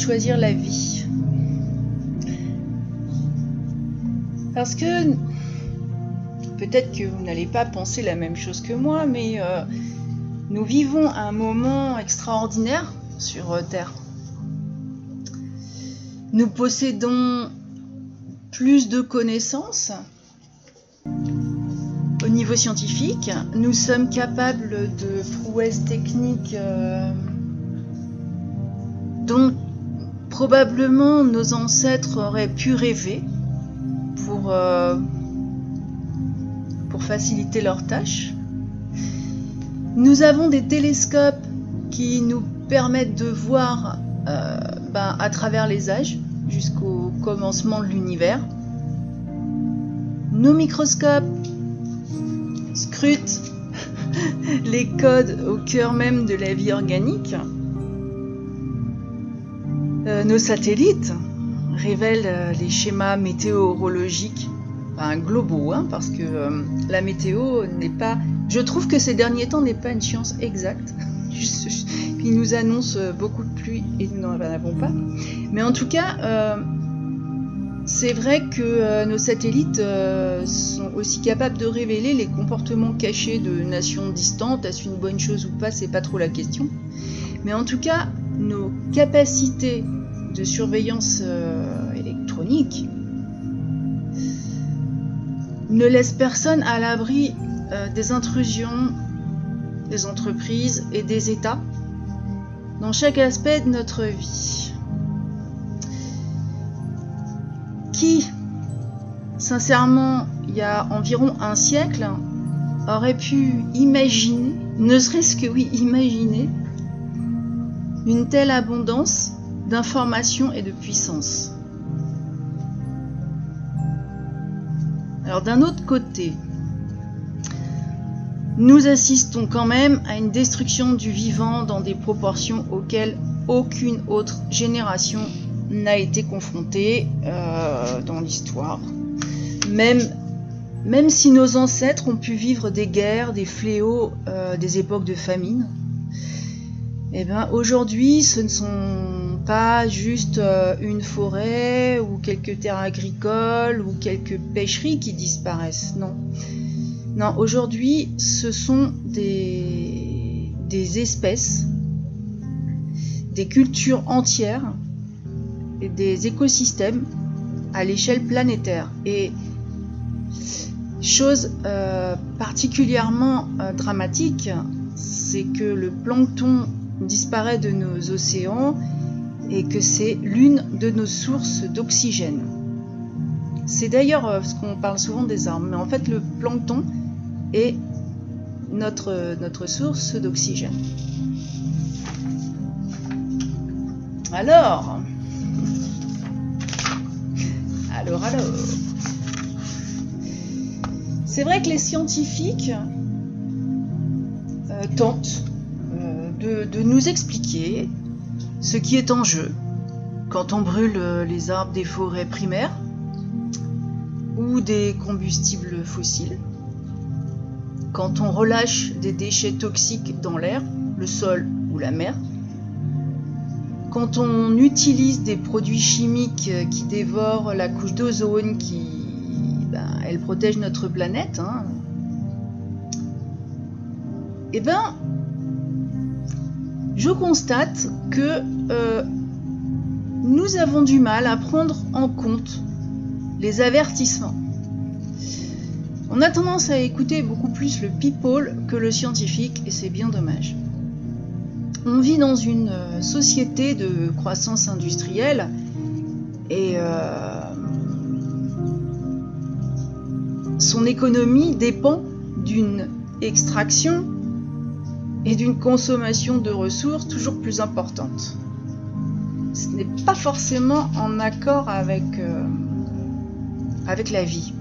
choisir la vie. Parce que peut-être que vous n'allez pas penser la même chose que moi, mais euh, nous vivons un moment extraordinaire sur euh, Terre. Nous possédons plus de connaissances au niveau scientifique. Nous sommes capables de prouesses techniques euh, dont probablement nos ancêtres auraient pu rêver pour, euh, pour faciliter leurs tâches. Nous avons des télescopes qui nous permettent de voir euh, ben, à travers les âges jusqu'au commencement de l'univers. Nos microscopes scrutent les codes au cœur même de la vie organique. Euh, nos satellites révèlent euh, les schémas météorologiques, enfin globaux, hein, parce que euh, la météo n'est pas. Je trouve que ces derniers temps n'est pas une science exacte. Ils nous annoncent beaucoup de pluie et nous n'en avons pas. Mais en tout cas, c'est vrai que nos satellites sont aussi capables de révéler les comportements cachés de nations distantes. Est-ce une bonne chose ou pas C'est pas trop la question. Mais en tout cas, nos capacités de surveillance euh, électronique ne laissent personne à l'abri des intrusions des entreprises et des États dans chaque aspect de notre vie. qui, sincèrement, il y a environ un siècle, aurait pu imaginer, ne serait-ce que oui, imaginer, une telle abondance d'informations et de puissance. Alors d'un autre côté, nous assistons quand même à une destruction du vivant dans des proportions auxquelles aucune autre génération n'a été confronté euh, dans l'histoire. Même, même si nos ancêtres ont pu vivre des guerres, des fléaux, euh, des époques de famine, eh ben, aujourd'hui, ce ne sont pas juste euh, une forêt ou quelques terres agricoles ou quelques pêcheries qui disparaissent. Non. Non, aujourd'hui, ce sont des, des espèces, des cultures entières des écosystèmes à l'échelle planétaire. Et chose euh, particulièrement euh, dramatique, c'est que le plancton disparaît de nos océans et que c'est l'une de nos sources d'oxygène. C'est d'ailleurs euh, ce qu'on parle souvent des arbres, mais en fait le plancton est notre, source d'oxygène. Alors, alors, alors. C'est vrai que les scientifiques euh, tentent de, nous expliquer ce qui est en jeu quand on brûle euh, les arbres des forêts primaires ou des combustibles fossiles, quand on relâche des déchets toxiques dans l'air, le sol ou la mer, quand on utilise des produits chimiques euh, qui dévorent la couche d'ozone, qui ben, elle protège notre planète, hein, eh ben, je constate que euh, nous avons du mal à prendre en compte les avertissements. On a tendance à écouter beaucoup plus le people que le scientifique et c'est bien dommage. On vit dans une euh, société de croissance industrielle et euh, son économie dépend d'une extraction et d'une consommation de ressources toujours plus importante. Ce n'est pas forcément en accord avec, euh, avec la vie.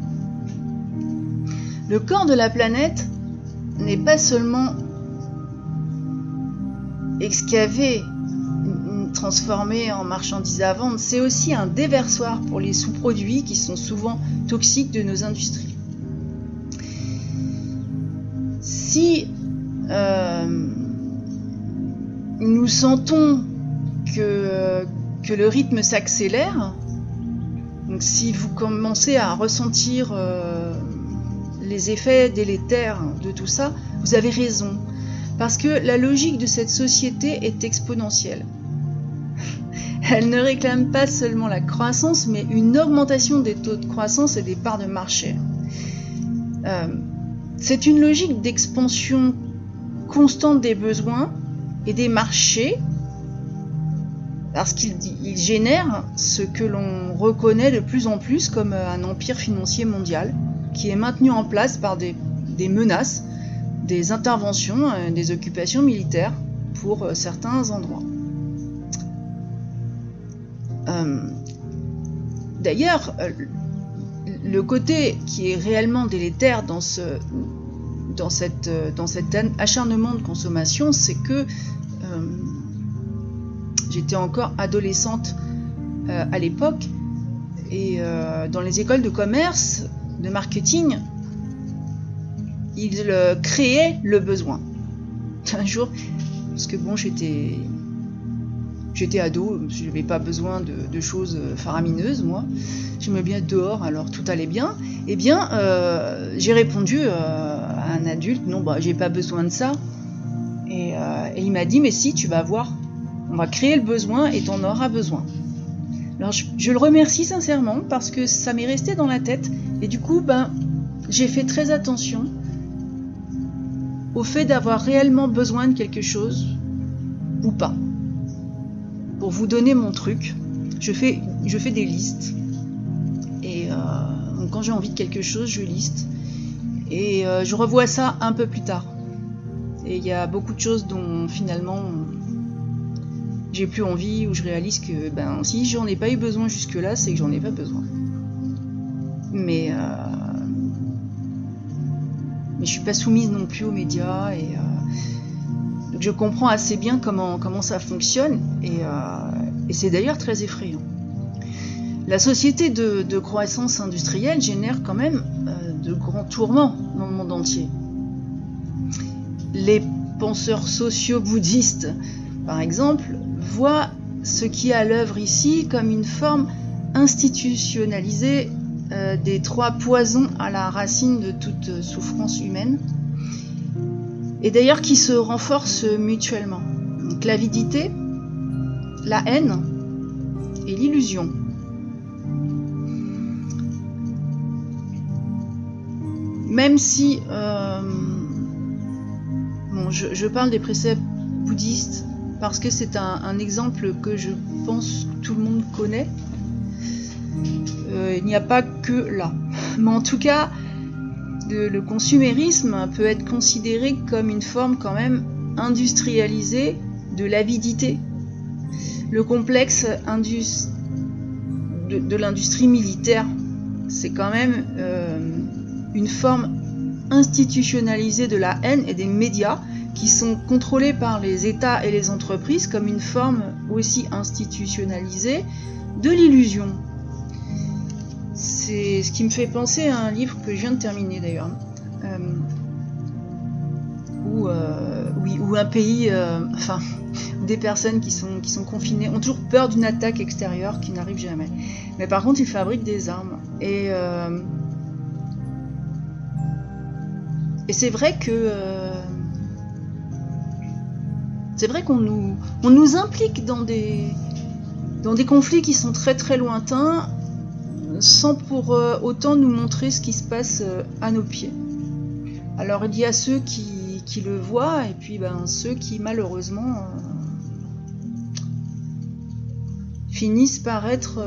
Le corps de la planète n'est pas seulement excavé, transformé en marchandises à vendre, c'est aussi un déversoir pour les sous-produits qui sont souvent toxiques de nos industries. Si euh, nous sentons que, le rythme s'accélère, donc si vous commencez à ressentir euh, les effets délétères de tout ça, vous avez raison. Parce que la logique de cette société est exponentielle. Elle ne réclame pas seulement la croissance, mais une augmentation des taux de croissance et des parts de marché. Euh, c'est une logique d'expansion constante des besoins et des marchés parce qu'il génère ce que l'on reconnaît de plus en plus comme un empire financier mondial qui est maintenu en place par des, menaces, des interventions, euh, des occupations militaires pour euh, certains endroits. Euh, d'ailleurs, le côté qui est réellement délétère dans, ce, dans, cette, dans cet acharnement de consommation, c'est que j'étais encore adolescente à l'époque et dans les écoles de commerce, de marketing, il euh, créait le besoin. Un jour, parce que bon, j'étais ado, je n'avais pas besoin de, choses faramineuses, moi. J'aimais bien dehors, alors tout allait bien. Eh bien, euh, j'ai répondu euh, un adulte, non, bah, j'ai pas besoin de ça. Et, il m'a dit, mais si, tu vas voir, on va créer le besoin et tu en auras besoin. Alors je, le remercie sincèrement parce que ça m'est resté dans la tête et du coup ben j'ai fait très attention au fait d'avoir réellement besoin de quelque chose ou pas. Pour vous donner mon truc, je fais, je fais des listes et euh, quand j'ai envie de quelque chose, je liste et euh, je revois ça un peu plus tard. Et il y a beaucoup de choses dont finalement j'ai plus envie ou je réalise que ben si j'en ai pas eu besoin jusque là, c'est que j'en ai pas besoin. Mais euh, mais je suis pas soumise non plus aux médias et euh, je comprends assez bien comment ça fonctionne et c'est d'ailleurs très effrayant. La société de, croissance industrielle génère quand même de grands tourments dans le monde entier. Les penseurs sociaux bouddhistes, par exemple, voit ce qui est à l'œuvre ici comme une forme institutionnalisée euh, des trois poisons à la racine de toute souffrance humaine, et d'ailleurs qui se renforcent mutuellement. Donc l'avidité, la haine et l'illusion. Même si, euh, bon, je parle des préceptes bouddhistes parce que c'est un, exemple que je pense tout le monde connaît. Euh, il n'y a pas que là. Mais en tout cas, le, consumérisme peut être considéré comme une forme quand même industrialisée de l'avidité. Le complexe de, l'industrie militaire, c'est quand même euh, une forme institutionnalisée de la haine et des médias qui sont contrôlés par les États et les entreprises comme une forme aussi institutionnalisée de l'illusion. C'est ce qui me fait penser à un livre que je viens de terminer d'ailleurs, euh, où, euh, un pays, euh, enfin, des personnes qui sont, qui sont confinées ont toujours peur d'une attaque extérieure qui n'arrive jamais. Mais par contre, ils fabriquent des armes. Et, et c'est vrai que c'est vrai qu'on nous, on nous implique dans des, dans des conflits qui sont très très lointains sans pour euh, autant nous montrer ce qui se passe euh, à nos pieds. Alors il y a ceux qui, qui le voient et puis ben, ceux qui malheureusement euh, finissent par être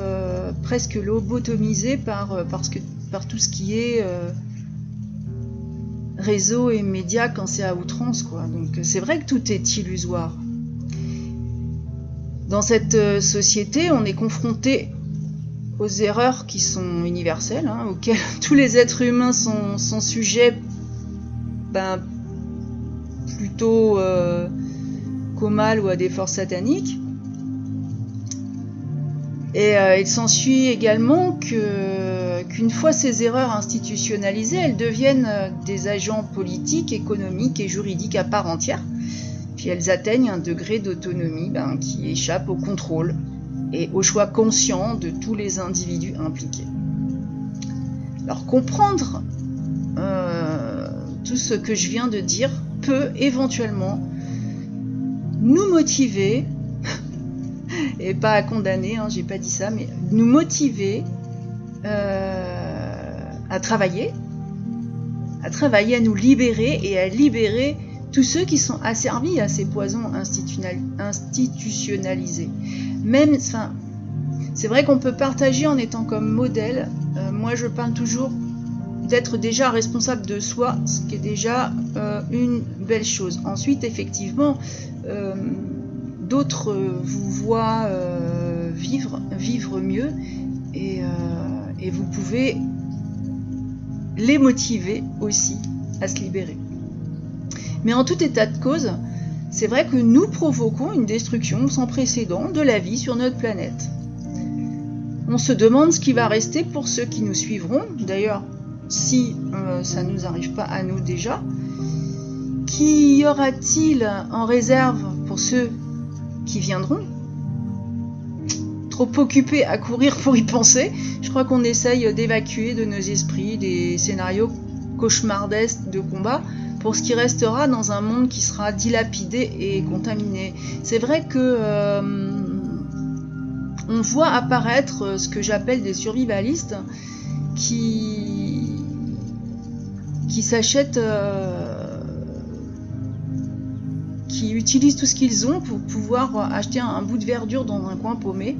presque lobotomisés par, que, par tout ce qui est réseaux et médias quand c'est à outrance, quoi. Donc c'est vrai que tout est illusoire. Dans cette euh, société, on est confronté aux erreurs qui sont universelles, hein, auxquelles tous les êtres humains sont, sujets ben, plutôt euh, qu'au mal ou à des forces sataniques. Et euh, il s'ensuit également qu'une fois ces erreurs institutionnalisées, elles deviennent euh, des agents politiques, économiques et juridiques à part entière. Puis elles atteignent un degré d'autonomie ben, qui échappe au contrôle et au choix conscient de tous les individus impliqués. Alors comprendre euh, tout ce que je viens de dire peut éventuellement nous motiver et pas à condamner, hein, j'ai pas dit ça, mais nous motiver euh, à travailler, à travailler, à nous libérer et à libérer tous ceux qui sont asservis à ces poisons institutionnalisés. Même, enfin, c'est vrai qu'on peut partager en étant comme modèle. Euh, moi, je parle toujours d'être déjà responsable de soi, ce qui est déjà euh, une belle chose. Ensuite, effectivement, d'autres euh, vous voient euh, vivre, vivre mieux et, euh, et vous pouvez les motiver aussi à se libérer. Mais en tout état de cause, c'est vrai que nous provoquons une destruction sans précédent de la vie sur notre planète. On se demande ce qui va rester pour ceux qui nous suivront, d'ailleurs si ça ne nous arrive pas à nous déjà. Qu'y aura-t-il en réserve pour ceux qui viendront. Trop occupés à courir pour y penser, je crois qu'on essaye d'évacuer de nos esprits des scénarios cauchemardesques de combat pour ce qui restera dans un monde qui sera dilapidé et contaminé. C'est vrai que euh, on voit apparaître ce que j'appelle des survivalistes qui qui s'achètent euh, qui utilisent tout ce qu'ils ont pour pouvoir acheter un, bout de verdure dans un coin paumé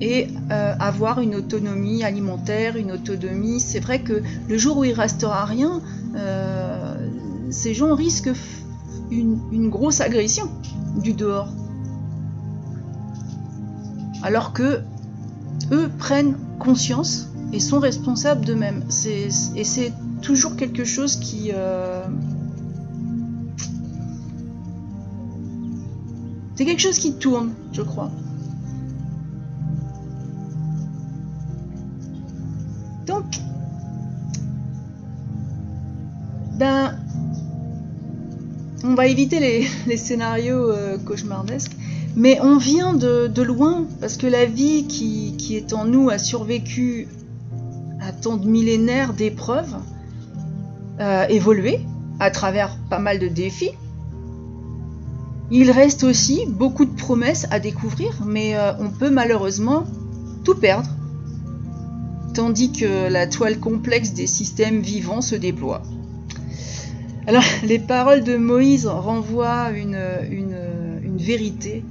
et euh, avoir une autonomie alimentaire, une autonomie. C'est vrai que le jour où il restera rien, euh, ces gens risquent une, grosse agression du dehors. Alors que eux prennent conscience et sont responsables d'eux-mêmes. Et c'est toujours quelque chose qui, euh, C'est quelque chose qui tourne, je crois. Donc, ben, on va éviter les, scénarios euh, cauchemardesques, mais on vient de, loin parce que la vie qui, est en nous a survécu à tant de millénaires d'épreuves, euh, évolué à travers pas mal de défis, il reste aussi beaucoup de promesses à découvrir, mais euh, on peut malheureusement tout perdre. Tandis que la toile complexe des systèmes vivants se déploie. Alors, les paroles de Moïse renvoient une, vérité.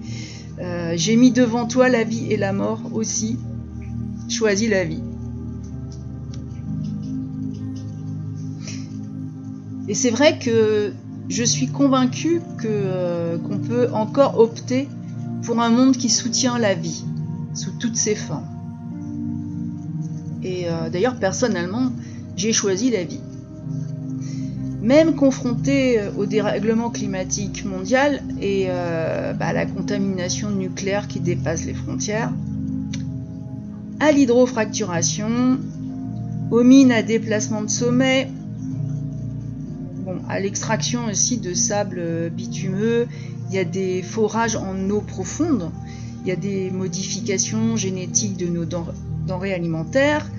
Euh, j'ai mis devant toi la vie et la mort aussi. Choisis la vie. Et c'est vrai que je suis convaincue euh, qu'on peut encore opter pour un monde qui soutient la vie sous toutes ses formes. Et euh, d'ailleurs, personnellement, j'ai choisi la vie. Même confronté euh, au dérèglement climatique mondial et bah, à la contamination nucléaire qui dépasse les frontières, à l'hydrofracturation, aux mines à déplacement de sommet, à l'extraction aussi de sable bitumeux, il y a des forages en eau profonde, il y a des modifications génétiques de nos denrées alimentaires.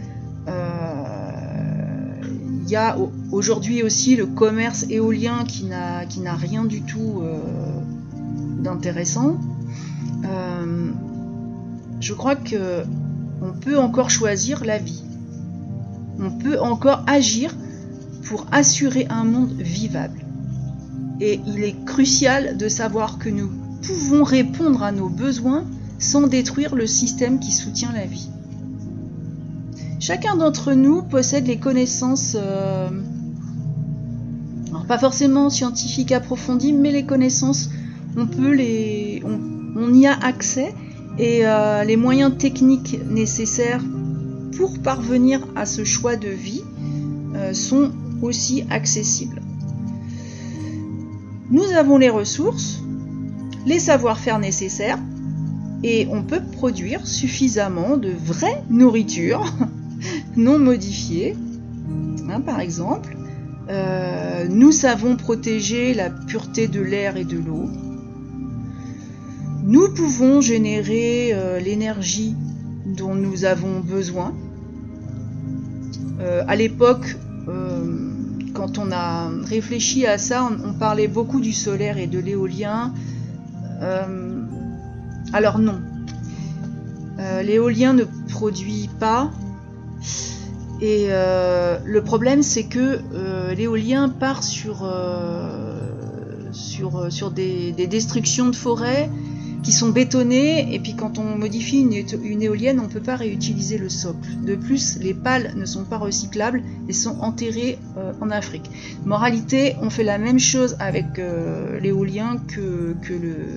Euh, il y a aujourd'hui aussi le commerce éolien qui n'a rien du tout euh, d'intéressant. Euh, je crois que on peut encore choisir la vie. On peut encore agir pour assurer un monde vivable. Et il est crucial de savoir que nous pouvons répondre à nos besoins sans détruire le système qui soutient la vie. Chacun d'entre nous possède les connaissances euh, pas forcément scientifiques approfondies, mais les connaissances, on peut les, on, y a accès et euh, les moyens techniques nécessaires pour parvenir à ce choix de vie euh, sont aussi accessibles. Nous avons les ressources, les savoir-faire nécessaires et on peut produire suffisamment de vraie nourriture non modifiée. Hein, par exemple, euh, nous savons protéger la pureté de l'air et de l'eau. Nous pouvons générer euh, l'énergie dont nous avons besoin. Euh, à l'époque, quand on a réfléchi à ça, on, parlait beaucoup du solaire et de l'éolien. alors non, l'éolien ne produit pas et euh, le problème, c'est que euh, l'éolien part sur, euh, sur, sur des, destructions de forêts qui sont bétonnées, et puis quand on modifie une, éolienne, on ne peut pas réutiliser le socle. De plus, les pales ne sont pas recyclables et sont enterrées en Afrique. Moralité, on fait la même chose avec l'éolien que,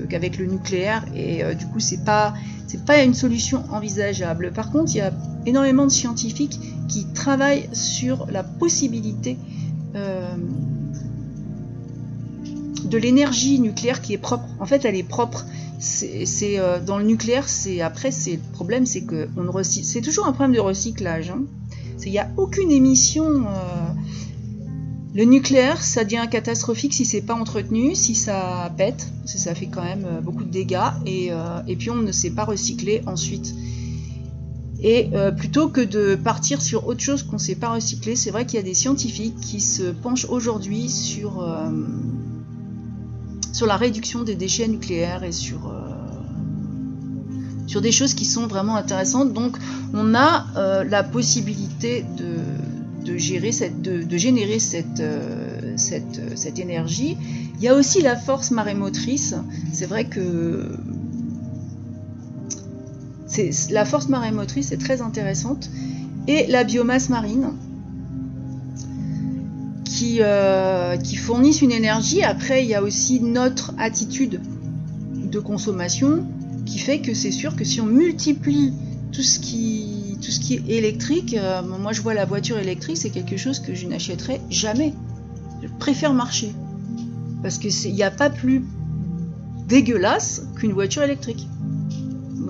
qu'avec le, nucléaire, et du coup, c'est pas, c'est pas une solution envisageable. Par contre, il y a énormément de scientifiques qui travaillent sur la possibilité euh, de l'énergie nucléaire qui est propre. En fait, elle est propre. C'est euh, dans le nucléaire, c'est après, c'est le problème, c'est que on recycle. C'est toujours un problème de recyclage. Hein. Il n'y a aucune émission. Euh, le nucléaire, ça devient catastrophique si c'est pas entretenu, si ça pète, ça fait quand même beaucoup de dégâts, et, et puis on ne sait pas recycler ensuite. Et euh, plutôt que de partir sur autre chose qu'on ne sait pas recycler, c'est vrai qu'il y a des scientifiques qui se penchent aujourd'hui sur, euh, sur la réduction des déchets nucléaires et sur, euh, sur des choses qui sont vraiment intéressantes. Donc on a la possibilité de, de, gérer cette, de, de générer cette, cette, cette énergie. Il y a aussi la force marémotrice. C'est vrai que la force marémotrice est très intéressante. Et la biomasse marine, qui, euh, qui fournissent une énergie. Après, il y a aussi notre attitude de consommation qui fait que c'est sûr que si on multiplie tout ce qui, tout ce qui est électrique, euh, moi je vois la voiture électrique, c'est quelque chose que je n'achèterai jamais. Je préfère marcher. Parce qu'il n'y a pas plus dégueulasse qu'une voiture électrique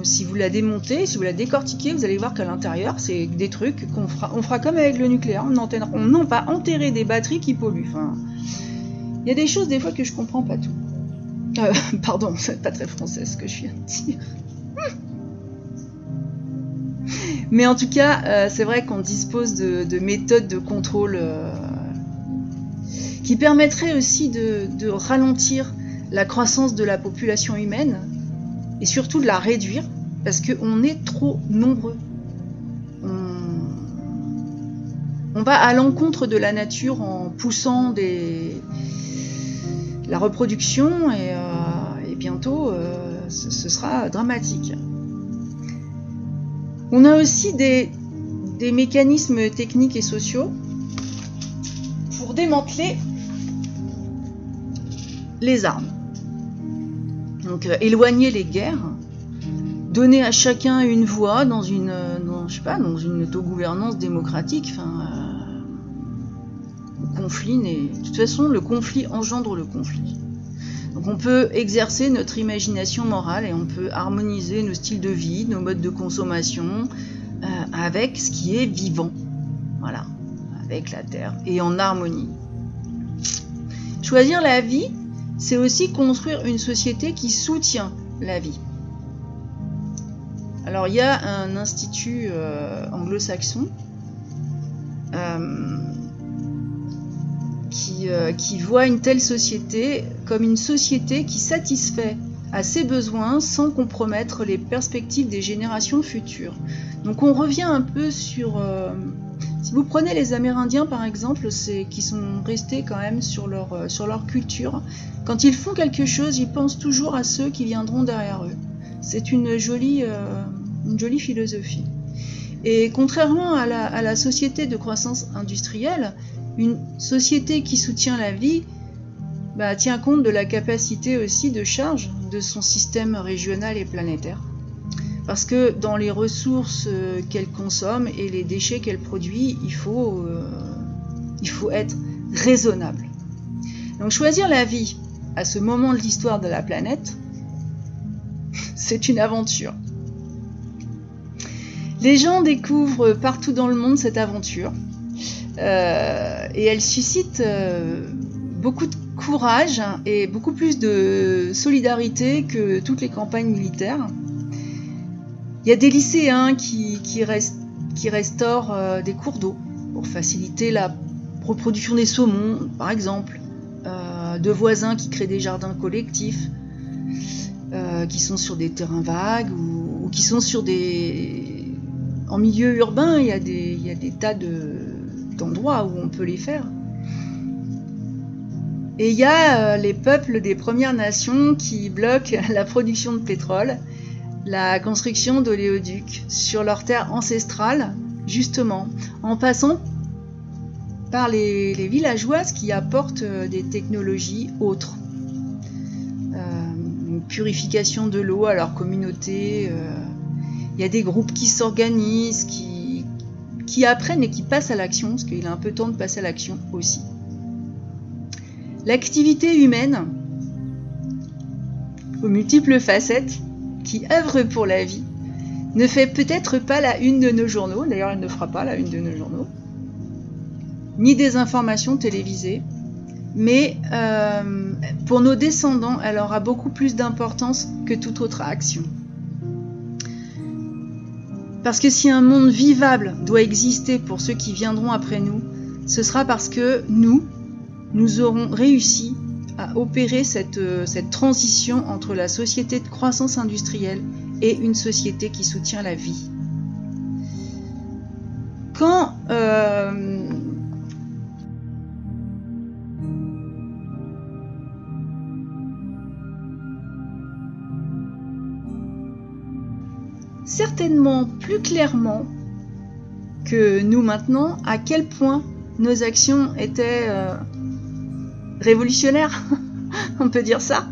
si vous la démontez, si vous la décortiquez, vous allez voir qu'à l'intérieur, c'est des trucs qu'on fera, on fera comme avec le nucléaire. On, on non pas enterrer des batteries qui polluent. Il y a des choses des fois que je comprends pas tout. Euh, pardon, c'est pas très français ce que je viens de dire. Mais en tout cas, euh, c'est vrai qu'on dispose de, méthodes de contrôle euh, qui permettraient aussi de ralentir la croissance de la population humaine et surtout de la réduire parce qu'on est trop nombreux. On, va à l'encontre de la nature en poussant des... la reproduction et, euh, bientôt euh, ce, sera dramatique. On a aussi des, des mécanismes techniques et sociaux pour démanteler les armes. Donc euh, éloigner les guerres, donner à chacun une voix dans une, euh, je sais pas, dans une autogouvernance démocratique. Enfin, euh, le conflit n'est, de toute façon, le conflit engendre le conflit. Donc on peut exercer notre imagination morale et on peut harmoniser nos styles de vie, nos modes de consommation avec ce qui est vivant. Voilà, avec la Terre et en harmonie. Choisir la vie, c'est aussi construire une société qui soutient la vie. Alors il y a un institut euh, anglo-saxon euh, qui, euh, qui voit une telle société comme une société qui satisfait à ses besoins sans compromettre les perspectives des générations futures. Donc on revient un peu sur si vous prenez les Amérindiens par exemple, qui sont restés quand même sur leur, euh, sur leur culture, quand ils font quelque chose, ils pensent toujours à ceux qui viendront derrière eux. C'est une jolie, euh, philosophie. Et contrairement à la, société de croissance industrielle, Une société qui soutient la vie bah, tient compte de la capacité aussi de charge de son système régional et planétaire. Parce que dans les ressources euh, qu'elle consomme et les déchets qu'elle produit, il faut, euh, il faut être raisonnable. Donc choisir la vie à ce moment de l'histoire de la planète, c'est une aventure. Les gens découvrent partout dans le monde cette aventure euh, et elle suscite beaucoup de courage et beaucoup plus de solidarité que toutes les campagnes militaires. Il y a des lycéens qui, restaurent euh, des cours d'eau pour faciliter la reproduction des saumons, par exemple. Euh, de voisins qui créent des jardins collectifs, euh, qui sont sur des terrains vagues ou, qui sont sur des... En milieu urbain, il y a des tas d'endroits où on peut les faire. Et il y a les peuples des Premières Nations qui bloquent la production de pétrole la construction d'oléoducs sur leur terre ancestrale, justement, en passant par les, villageoises qui apportent euh, des technologies autres. Euh, une purification de l'eau à leur communauté. Euh, il y a des groupes qui s'organisent, qui, qui apprennent et qui passent à l'action, parce qu'il a un peu temps de passer à l'action aussi. L'activité humaine, aux multiples facettes, qui œuvre pour la vie, ne fait peut-être pas la une de nos journaux, d'ailleurs elle ne fera pas la une de nos journaux, ni des informations télévisées, mais euh, pour nos descendants, elle aura beaucoup plus d'importance que toute autre action. Parce que si un monde vivable doit exister pour ceux qui viendront après nous, ce sera parce que nous, nous aurons réussi à opérer cette, euh, cette transition entre la société de croissance industrielle et une société qui soutient la vie. Quand euh, certainement plus clairement que nous maintenant à quel point nos actions étaient euh, révolutionnaire. On peut dire ça.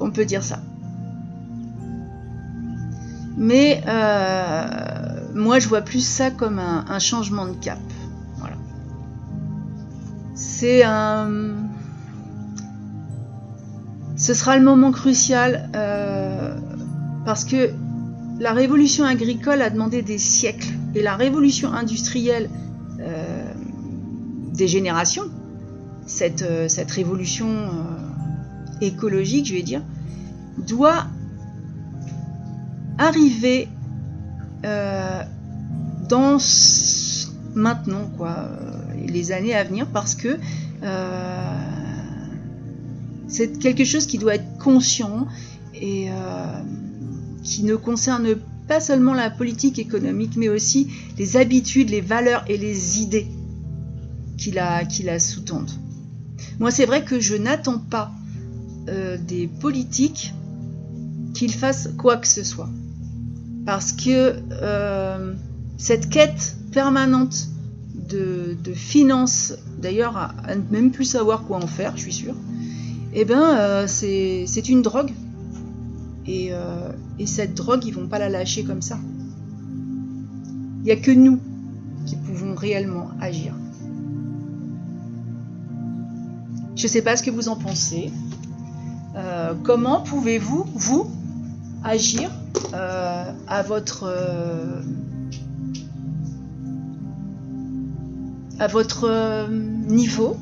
On peut dire ça. Mais euh, moi, je vois plus ça comme un, changement de cap. Voilà. C'est un. Ce sera le moment crucial euh, parce que la révolution agricole a demandé des siècles et la révolution industrielle euh, des générations, cette, euh, cette révolution euh, écologique, je vais dire, doit arriver euh, dans maintenant, quoi, les années à venir, parce que c'est quelque chose qui doit être conscient et qui ne concerne pas seulement la politique économique, mais aussi les habitudes, les valeurs et les idées qui la, sous-tendent. Moi, c'est vrai que je n'attends pas euh, des politiques qu'ils fassent quoi que ce soit. Parce que euh, cette quête permanente de, finances, d'ailleurs à, ne même plus savoir quoi en faire, je suis sûre, eh ben, euh, c'est une drogue. Et, et, cette drogue, ils vont pas la lâcher comme ça. Il n'y a que nous qui pouvons réellement agir. Je ne sais pas ce que vous en pensez. Euh, comment pouvez-vous, vous, agir euh, à votre euh, à votre niveau?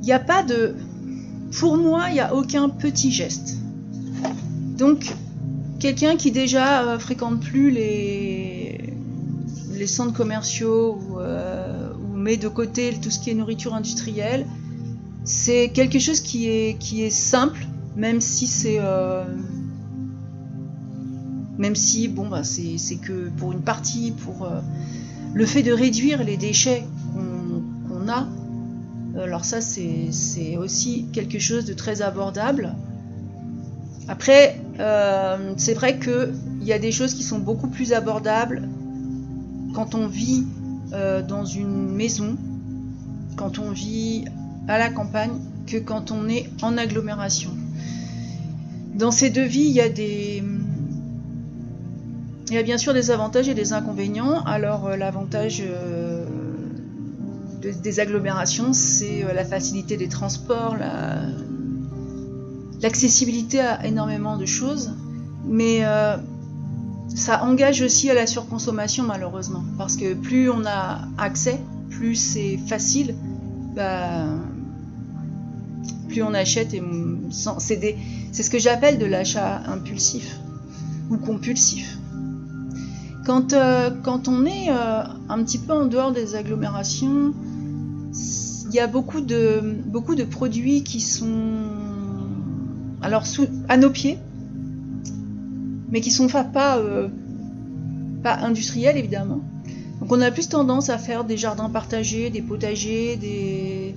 Il n'y a pas de... Pour moi, il n'y a aucun petit geste. Donc, quelqu'un qui déjà fréquente plus les, les centres commerciaux ou, de côté tout ce qui est nourriture industrielle. C'est quelque chose qui est, simple, même si c'est. Euh, même si, bon, bah, c'est que pour une partie, pour euh, le fait de réduire les déchets qu'on a, alors ça, c'est aussi quelque chose de très abordable. Après, euh, c'est vrai qu'il y a des choses qui sont beaucoup plus abordables quand on vit euh, dans une maison, quand on vit à la campagne, que quand on est en agglomération. Dans ces deux vies, il y a des... Il y a bien sûr des avantages et des inconvénients. Alors euh, l'avantage des agglomérations, c'est la facilité des transports, la, l'accessibilité à énormément de choses, mais euh, ça engage aussi à la surconsommation malheureusement, parce que plus on a accès, plus c'est facile, bah, plus on achète et c'est ce que j'appelle de l'achat impulsif ou compulsif. Quand, euh, quand on est euh, un petit peu en dehors des agglomérations, il y a beaucoup de, beaucoup de produits qui sont alors à nos pieds, mais qui sont pas, euh, pas industriels évidemment. Donc on a plus tendance à faire des jardins partagés, des potagers,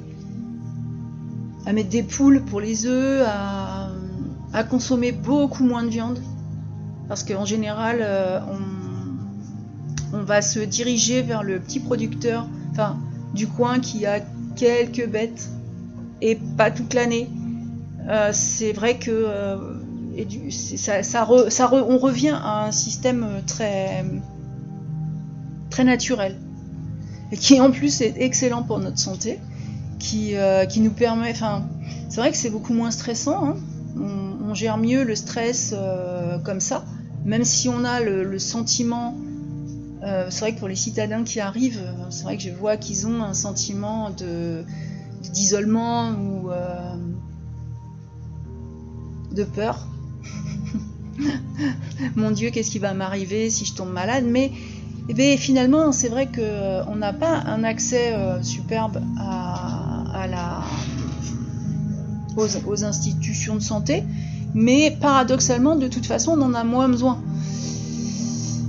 à mettre des poules pour les œufs, à, consommer beaucoup moins de viande. Parce qu'en général, euh, on, on, va se diriger vers le petit producteur enfin, du coin qui a quelques bêtes et pas toute l'année. Euh, c'est vrai que euh, on revient à un système très, très naturel et qui en plus est excellent pour notre santé, qui, euh, qui nous permet. C'est vrai que c'est beaucoup moins stressant. Hein. On, gère mieux le stress comme ça, même si on a le, sentiment. c'est vrai que pour les citadins qui arrivent, c'est vrai que je vois qu'ils ont un sentiment d'isolement ou de peur. Mon Dieu, qu'est-ce qui va m'arriver si je tombe malade? Mais eh finalement, c'est vrai qu'on euh, n'a pas un accès euh, superbe aux, institutions de santé, mais paradoxalement, de toute façon, on en a moins besoin.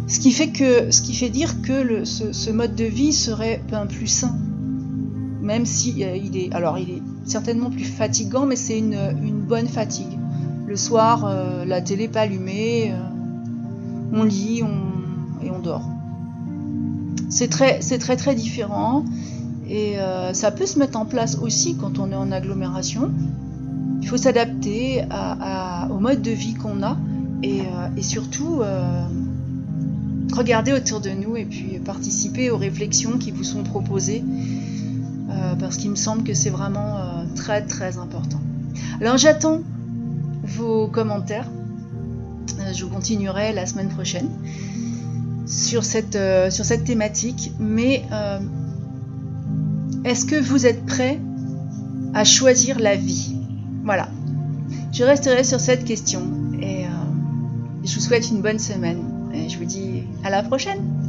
Ce qui fait, dire que ce, mode de vie serait un plus sain. Même si euh, il est, alors il est certainement plus fatigant, mais c'est une bonne fatigue. Le soir, euh, la télé pas allumée, euh, on lit et on dort. C'est très, très très différent et euh, ça peut se mettre en place aussi quand on est en agglomération. Il faut s'adapter au mode de vie qu'on a et, surtout regarder autour de nous et puis participer aux réflexions qui vous sont proposées parce qu'il me semble que c'est vraiment très très important. Alors j'attends vos commentaires. Euh, je continuerai la semaine prochaine sur cette, euh, sur cette thématique. Mais euh, est-ce que vous êtes prêt à choisir la vie? Voilà. Je resterai sur cette question et je vous souhaite une bonne semaine. Et je vous dis à la prochaine